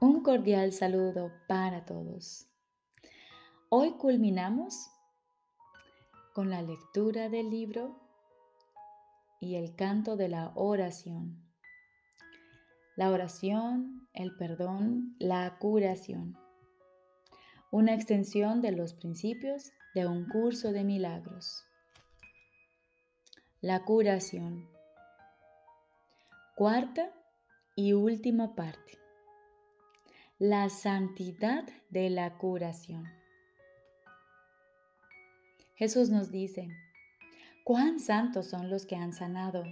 Un cordial saludo para todos. Hoy culminamos con la lectura del libro y el canto de la oración. La oración, el perdón, la curación. Una extensión de los principios de un curso de milagros. La curación. Cuarta y última parte. La santidad de la curación. Jesús nos dice, cuán santos son los que han sanado,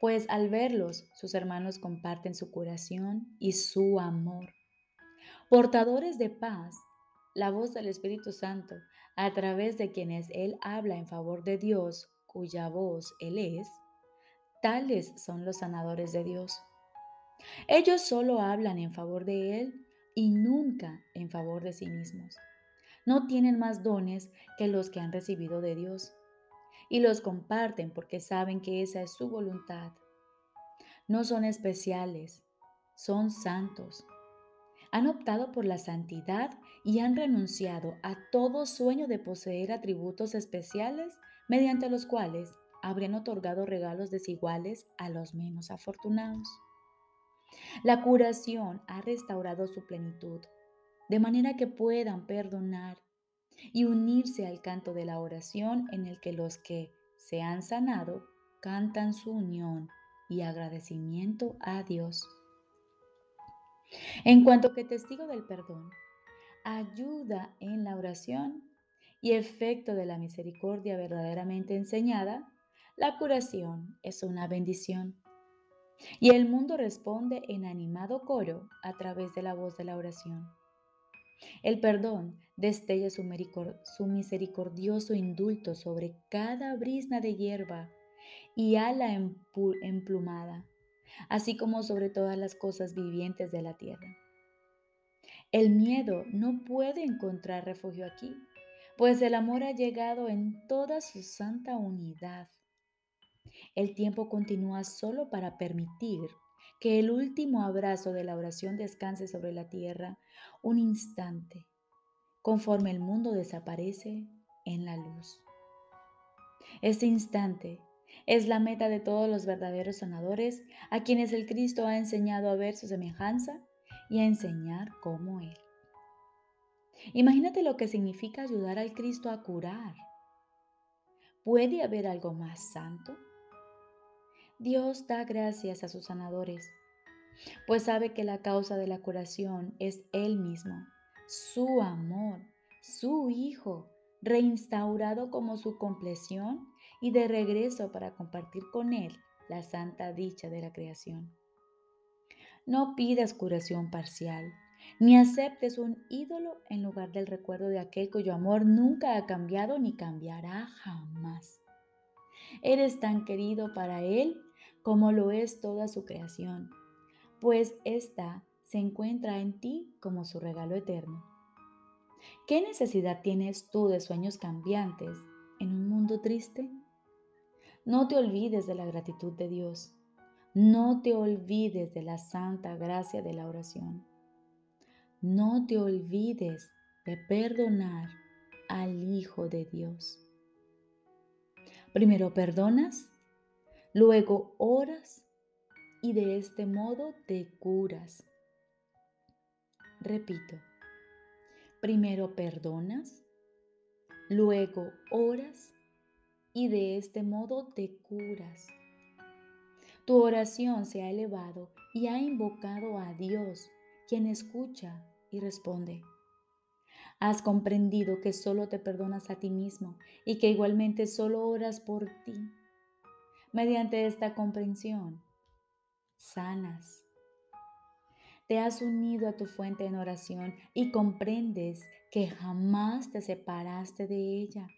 pues al verlos sus hermanos comparten su curación y su amor. Portadores de paz, la voz del Espíritu Santo, a través de quienes Él habla en favor de Dios, cuya voz Él es, tales son los sanadores de Dios. Ellos solo hablan en favor de Él y nunca en favor de sí mismos. No tienen más dones que los que han recibido de Dios y los comparten porque saben que esa es su voluntad. No son especiales, son santos. Han optado por la santidad y han renunciado a todo sueño de poseer atributos especiales mediante los cuales habrían otorgado regalos desiguales a los menos afortunados. La curación ha restaurado su plenitud, de manera que puedan perdonar y unirse al canto de la oración en el que los que se han sanado cantan su unión y agradecimiento a Dios. En cuanto que testigo del perdón, ayuda en la oración y efecto de la misericordia verdaderamente enseñada, la curación es una bendición. Y el mundo responde en animado coro a través de la voz de la oración. El perdón destella su, misericordioso indulto sobre cada brisna de hierba y ala emplumada, así como sobre todas las cosas vivientes de la tierra. El miedo no puede encontrar refugio aquí, pues el amor ha llegado en toda su santa unidad el tiempo continúa solo para permitir que el último abrazo de la oración descanse sobre la tierra un instante, conforme el mundo desaparece en la luz. Este instante es la meta de todos los verdaderos sanadores a quienes el Cristo ha enseñado a ver su semejanza y a enseñar como Él. Imagínate lo que significa ayudar al Cristo a curar. ¿Puede haber algo más santo? Dios da gracias a sus sanadores, pues sabe que la causa de la curación es Él mismo, su amor, su Hijo, reinstaurado como su compleción y de regreso para compartir con Él la santa dicha de la creación. No pidas curación parcial, ni aceptes un ídolo en lugar del recuerdo de aquel cuyo amor nunca ha cambiado ni cambiará jamás. Eres tan querido para Él como lo es toda su creación, pues ésta se encuentra en ti como su regalo eterno. ¿Qué necesidad tienes tú de sueños cambiantes en un mundo triste? No te olvides de la gratitud de Dios. No te olvides de la santa gracia de la oración. No te olvides de perdonar al Hijo de Dios. Primero perdonas Luego oras y de este modo te curas. Repito, primero perdonas, luego oras y de este modo te curas. Tu oración se ha elevado y ha invocado a Dios, quien escucha y responde. Has comprendido que solo te perdonas a ti mismo y que igualmente solo oras por ti Mediante esta comprensión, sanas. Te has unido a tu fuente en oración y comprendes que jamás te separaste de ella.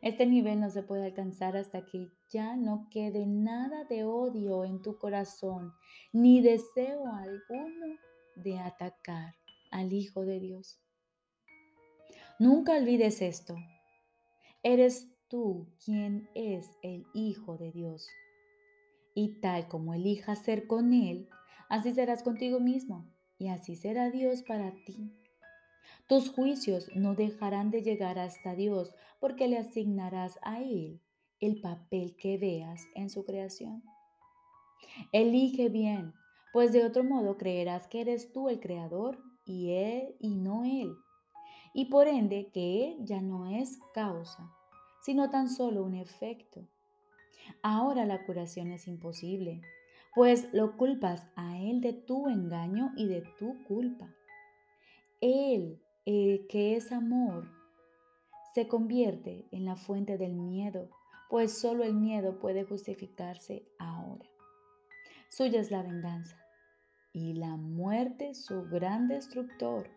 Este nivel no se puede alcanzar hasta que ya no quede nada de odio en tu corazón, ni deseo alguno de atacar al Hijo de Dios. Nunca olvides esto. Eres tú quien es el Hijo de Dios. Y tal como elijas ser con Él, así serás contigo mismo, y así será Dios para ti. Tus juicios no dejarán de llegar hasta Dios porque le asignarás a Él el papel que veas en su creación. Elige bien, pues de otro modo creerás que eres tú el creador y Él y no Él, y por ende que Él ya no es causa, sino tan solo un efecto. Ahora la curación es imposible, pues lo culpas a Él de tu engaño y de tu culpa. Él, eh, que es amor, se convierte en la fuente del miedo, pues solo el miedo puede justificarse ahora. Suya es la venganza y la muerte su gran destructor.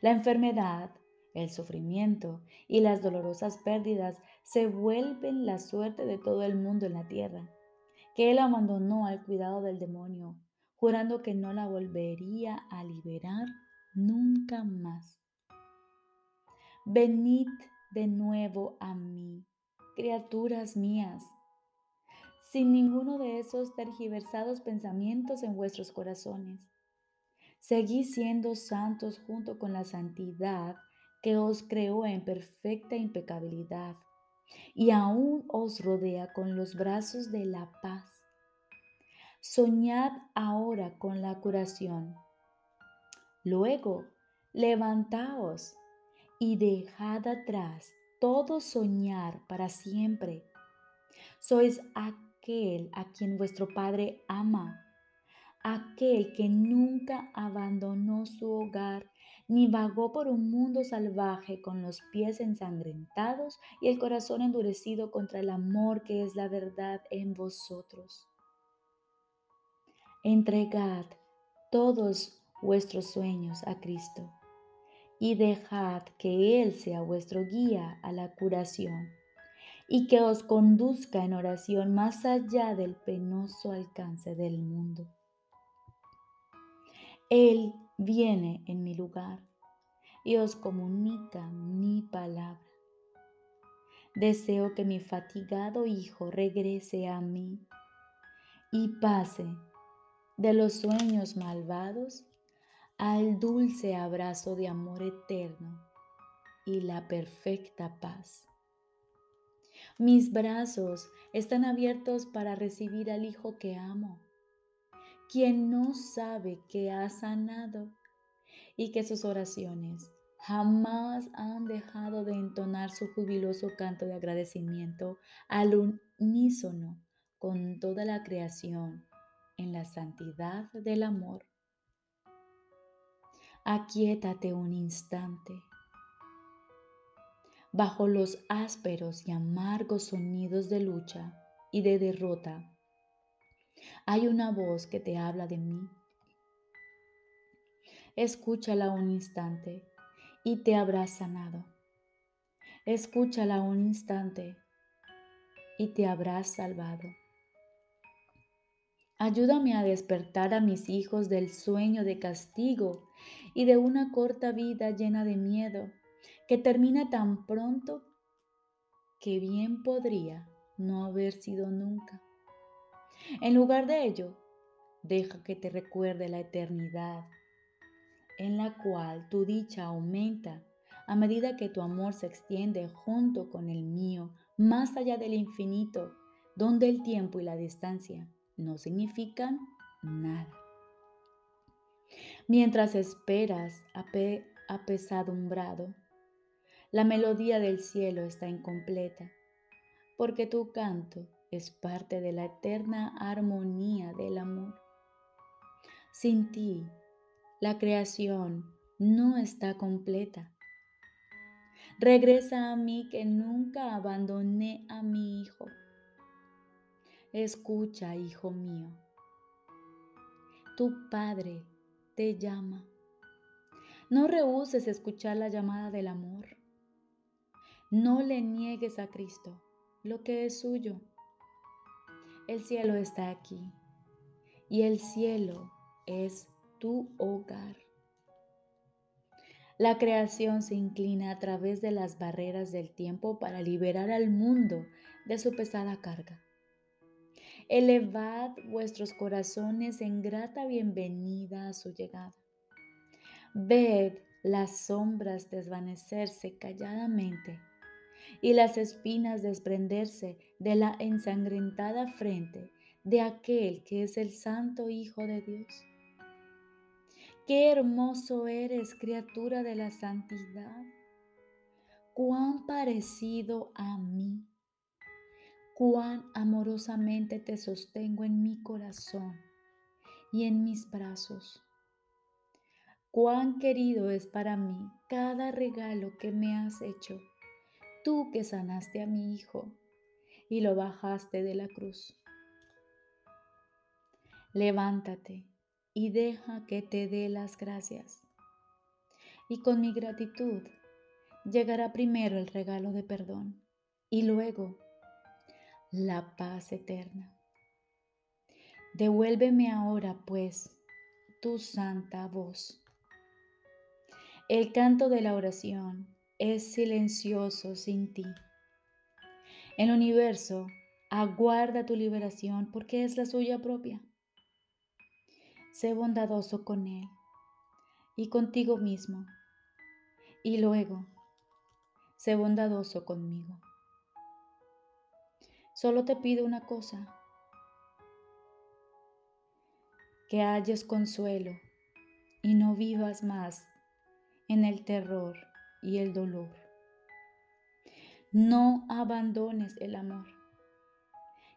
La enfermedad, el sufrimiento y las dolorosas pérdidas se vuelven la suerte de todo el mundo en la tierra, que él abandonó al cuidado del demonio, jurando que no la volvería a liberar nunca más. Venid de nuevo a mí, criaturas mías, sin ninguno de esos tergiversados pensamientos en vuestros corazones. Seguid siendo santos junto con la santidad que os creó en perfecta impecabilidad y aún os rodea con los brazos de la paz. Soñad ahora con la curación. Luego, levantaos y dejad atrás todo soñar para siempre. Sois aquel a quien vuestro Padre ama, aquel que nunca abandonó su hogar ni vagó por un mundo salvaje con los pies ensangrentados y el corazón endurecido contra el amor que es la verdad en vosotros. Entregad todos vuestros sueños a Cristo y dejad que Él sea vuestro guía a la curación y que os conduzca en oración más allá del penoso alcance del mundo. Él viene en mi lugar y os comunica mi palabra. Deseo que mi fatigado hijo regrese a mí y pase de los sueños malvados al dulce abrazo de amor eterno y la perfecta paz. Mis brazos están abiertos para recibir al Hijo que amo, quien no sabe que ha sanado y que sus oraciones jamás han dejado de entonar su jubiloso canto de agradecimiento al unísono con toda la creación en la santidad del amor. Aquietate un instante bajo los ásperos y amargos sonidos de lucha y de derrota, hay una voz que te habla de mí. Escúchala un instante y te habrá sanado. Escúchala un instante y te habrás salvado. Ayúdame a despertar a mis hijos del sueño de castigo y de una corta vida llena de miedo que termina tan pronto que bien podría no haber sido nunca. En lugar de ello, deja que te recuerde la eternidad, en la cual tu dicha aumenta a medida que tu amor se extiende junto con el mío más allá del infinito, donde el tiempo y la distancia no significan nada. Mientras esperas apesadumbrado, la melodía del cielo está incompleta, porque tu canto es parte de la eterna armonía del amor. Sin ti, la creación no está completa. Regresa a mí que nunca abandoné a mi hijo. Escucha, hijo mío. Tu Padre te llama. No rehuses escuchar la llamada del amor. No le niegues a Cristo lo que es suyo. El cielo está aquí y el cielo es tu hogar. La creación se inclina a través de las barreras del tiempo para liberar al mundo de su pesada carga. Elevad vuestros corazones en grata bienvenida a su llegada. Ved las sombras desvanecerse calladamente y las espinas desprenderse de la ensangrentada frente de aquel que es el Santo Hijo de Dios. Qué hermoso eres, criatura de la santidad. Cuán parecido a mí. Cuán amorosamente te sostengo en mi corazón y en mis brazos. Cuán querido es para mí cada regalo que me has hecho, tú que sanaste a mi hijo y lo bajaste de la cruz. Levántate y deja que te dé las gracias. Y con mi gratitud llegará primero el regalo de perdón y luego la paz eterna. Devuélveme ahora, pues, tu santa voz. El canto de la oración es silencioso sin ti. El universo aguarda tu liberación porque es la suya propia. Sé bondadoso con Él y contigo mismo. Y luego, sé bondadoso conmigo. Solo te pido una cosa, que halles consuelo y no vivas más en el terror y el dolor. No abandones el amor.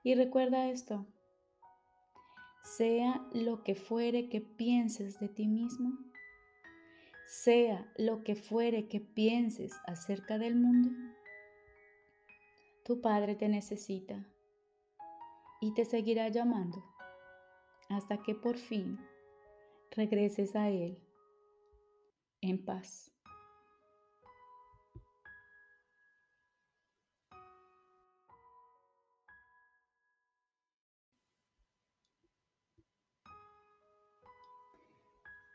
Y recuerda esto, sea lo que fuere que pienses de ti mismo, sea lo que fuere que pienses acerca del mundo, tu Padre te necesita y te seguirá llamando hasta que por fin regreses a Él en paz.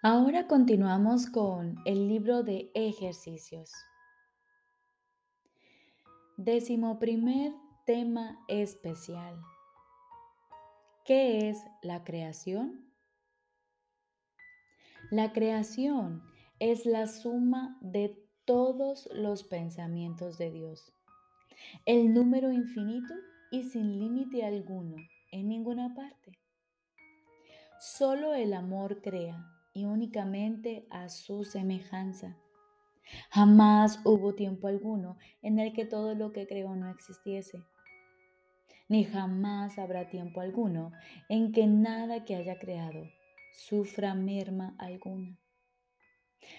Ahora continuamos con el libro de ejercicios. Décimo primer tema especial. ¿Qué es la creación? La creación es la suma de todos los pensamientos de Dios. El número infinito y sin límite alguno en ninguna parte. Solo el amor crea y únicamente a su semejanza. Jamás hubo tiempo alguno en el que todo lo que creó no existiese, ni jamás habrá tiempo alguno en que nada que haya creado sufra merma alguna.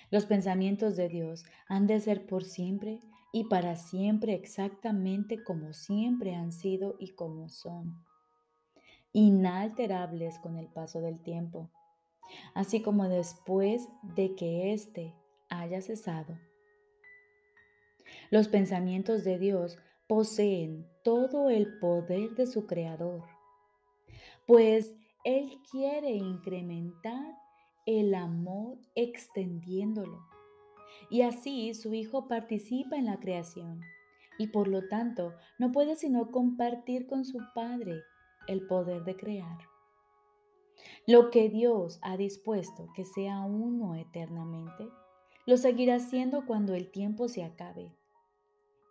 Los pensamientos de Dios han de ser por siempre y para siempre exactamente como siempre han sido y como son, inalterables con el paso del tiempo así como después de que éste haya cesado. Los pensamientos de Dios poseen todo el poder de su Creador, pues Él quiere incrementar el amor extendiéndolo. Y así su Hijo participa en la creación y por lo tanto no puede sino compartir con su Padre el poder de crear. Lo que Dios ha dispuesto que sea uno eternamente, lo seguirá siendo cuando el tiempo se acabe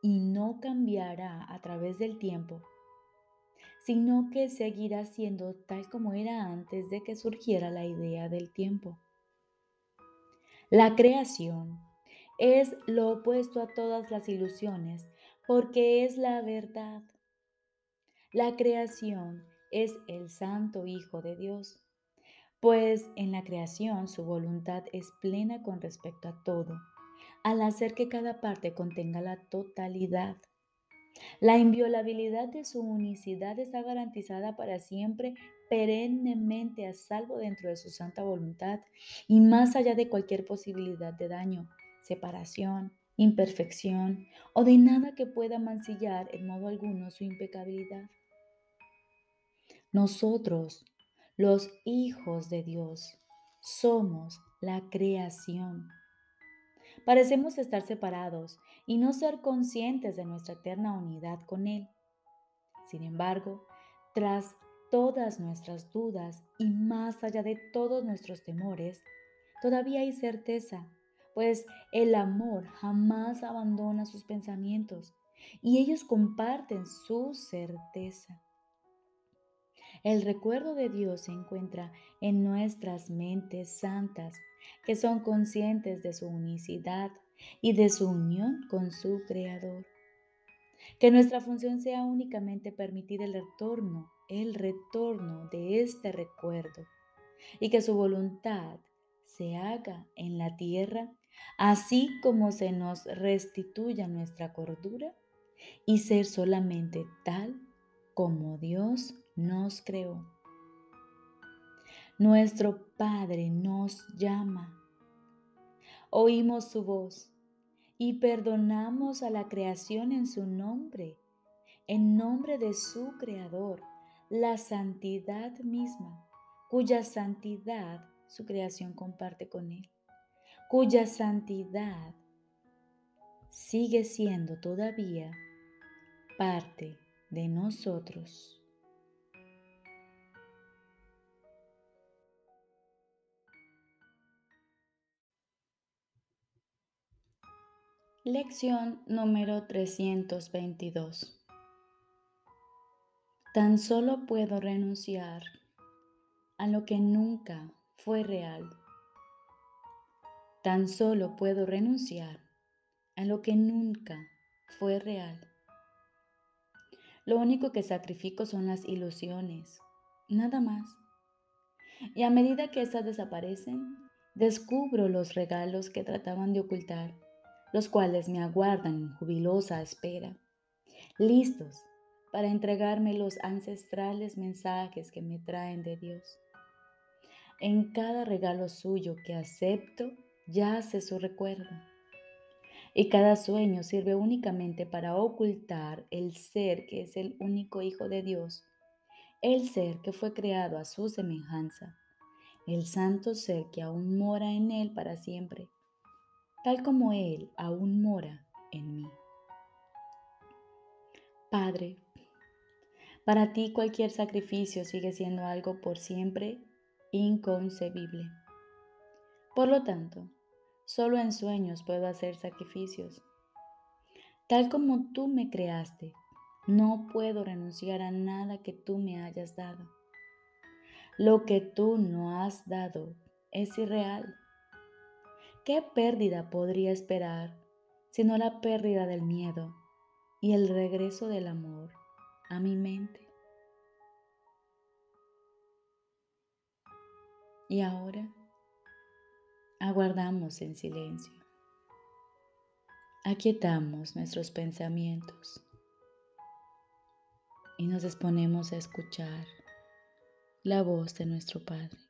y no cambiará a través del tiempo, sino que seguirá siendo tal como era antes de que surgiera la idea del tiempo. La creación es lo opuesto a todas las ilusiones porque es la verdad. La creación es el Santo Hijo de Dios pues en la creación su voluntad es plena con respecto a todo, al hacer que cada parte contenga la totalidad. La inviolabilidad de su unicidad está garantizada para siempre, perennemente a salvo dentro de su santa voluntad y más allá de cualquier posibilidad de daño, separación, imperfección o de nada que pueda mancillar en modo alguno su impecabilidad. Nosotros, los hijos de Dios. Somos la creación. Parecemos estar separados y no ser conscientes de nuestra eterna unidad con Él. Sin embargo, tras todas nuestras dudas y más allá de todos nuestros temores, todavía hay certeza, pues el amor jamás abandona sus pensamientos y ellos comparten su certeza. El recuerdo de Dios se encuentra en nuestras mentes santas, que son conscientes de su unicidad y de su unión con su Creador. Que nuestra función sea únicamente permitir el retorno, el retorno de este recuerdo y que su voluntad se haga en la tierra, así como se nos restituya nuestra cordura y ser solamente tal como Dios nos creó. Nuestro Padre nos llama. Oímos su voz y perdonamos a la creación en su nombre, en nombre de su Creador, la santidad misma, cuya santidad su creación comparte con Él, cuya santidad sigue siendo todavía parte de nosotros. Lección número 322. Tan solo puedo renunciar a lo que nunca fue real. Tan solo puedo renunciar a lo que nunca fue real. Lo único que sacrifico son las ilusiones, nada más. Y a medida que éstas desaparecen, descubro los regalos que trataban de ocultar los cuales me aguardan en jubilosa espera, listos para entregarme los ancestrales mensajes que me traen de Dios. En cada regalo suyo que acepto yace su recuerdo. Y cada sueño sirve únicamente para ocultar el ser que es el único Hijo de Dios, el ser que fue creado a su semejanza, el santo ser que aún mora en él para siempre tal como Él aún mora en mí. Padre, para ti cualquier sacrificio sigue siendo algo por siempre inconcebible. Por lo tanto, solo en sueños puedo hacer sacrificios. Tal como tú me creaste, no puedo renunciar a nada que tú me hayas dado. Lo que tú no has dado es irreal ¿Qué pérdida podría esperar sino la pérdida del miedo y el regreso del amor a mi mente? Y ahora aguardamos en silencio. Aquietamos nuestros pensamientos y nos disponemos a escuchar la voz de nuestro Padre.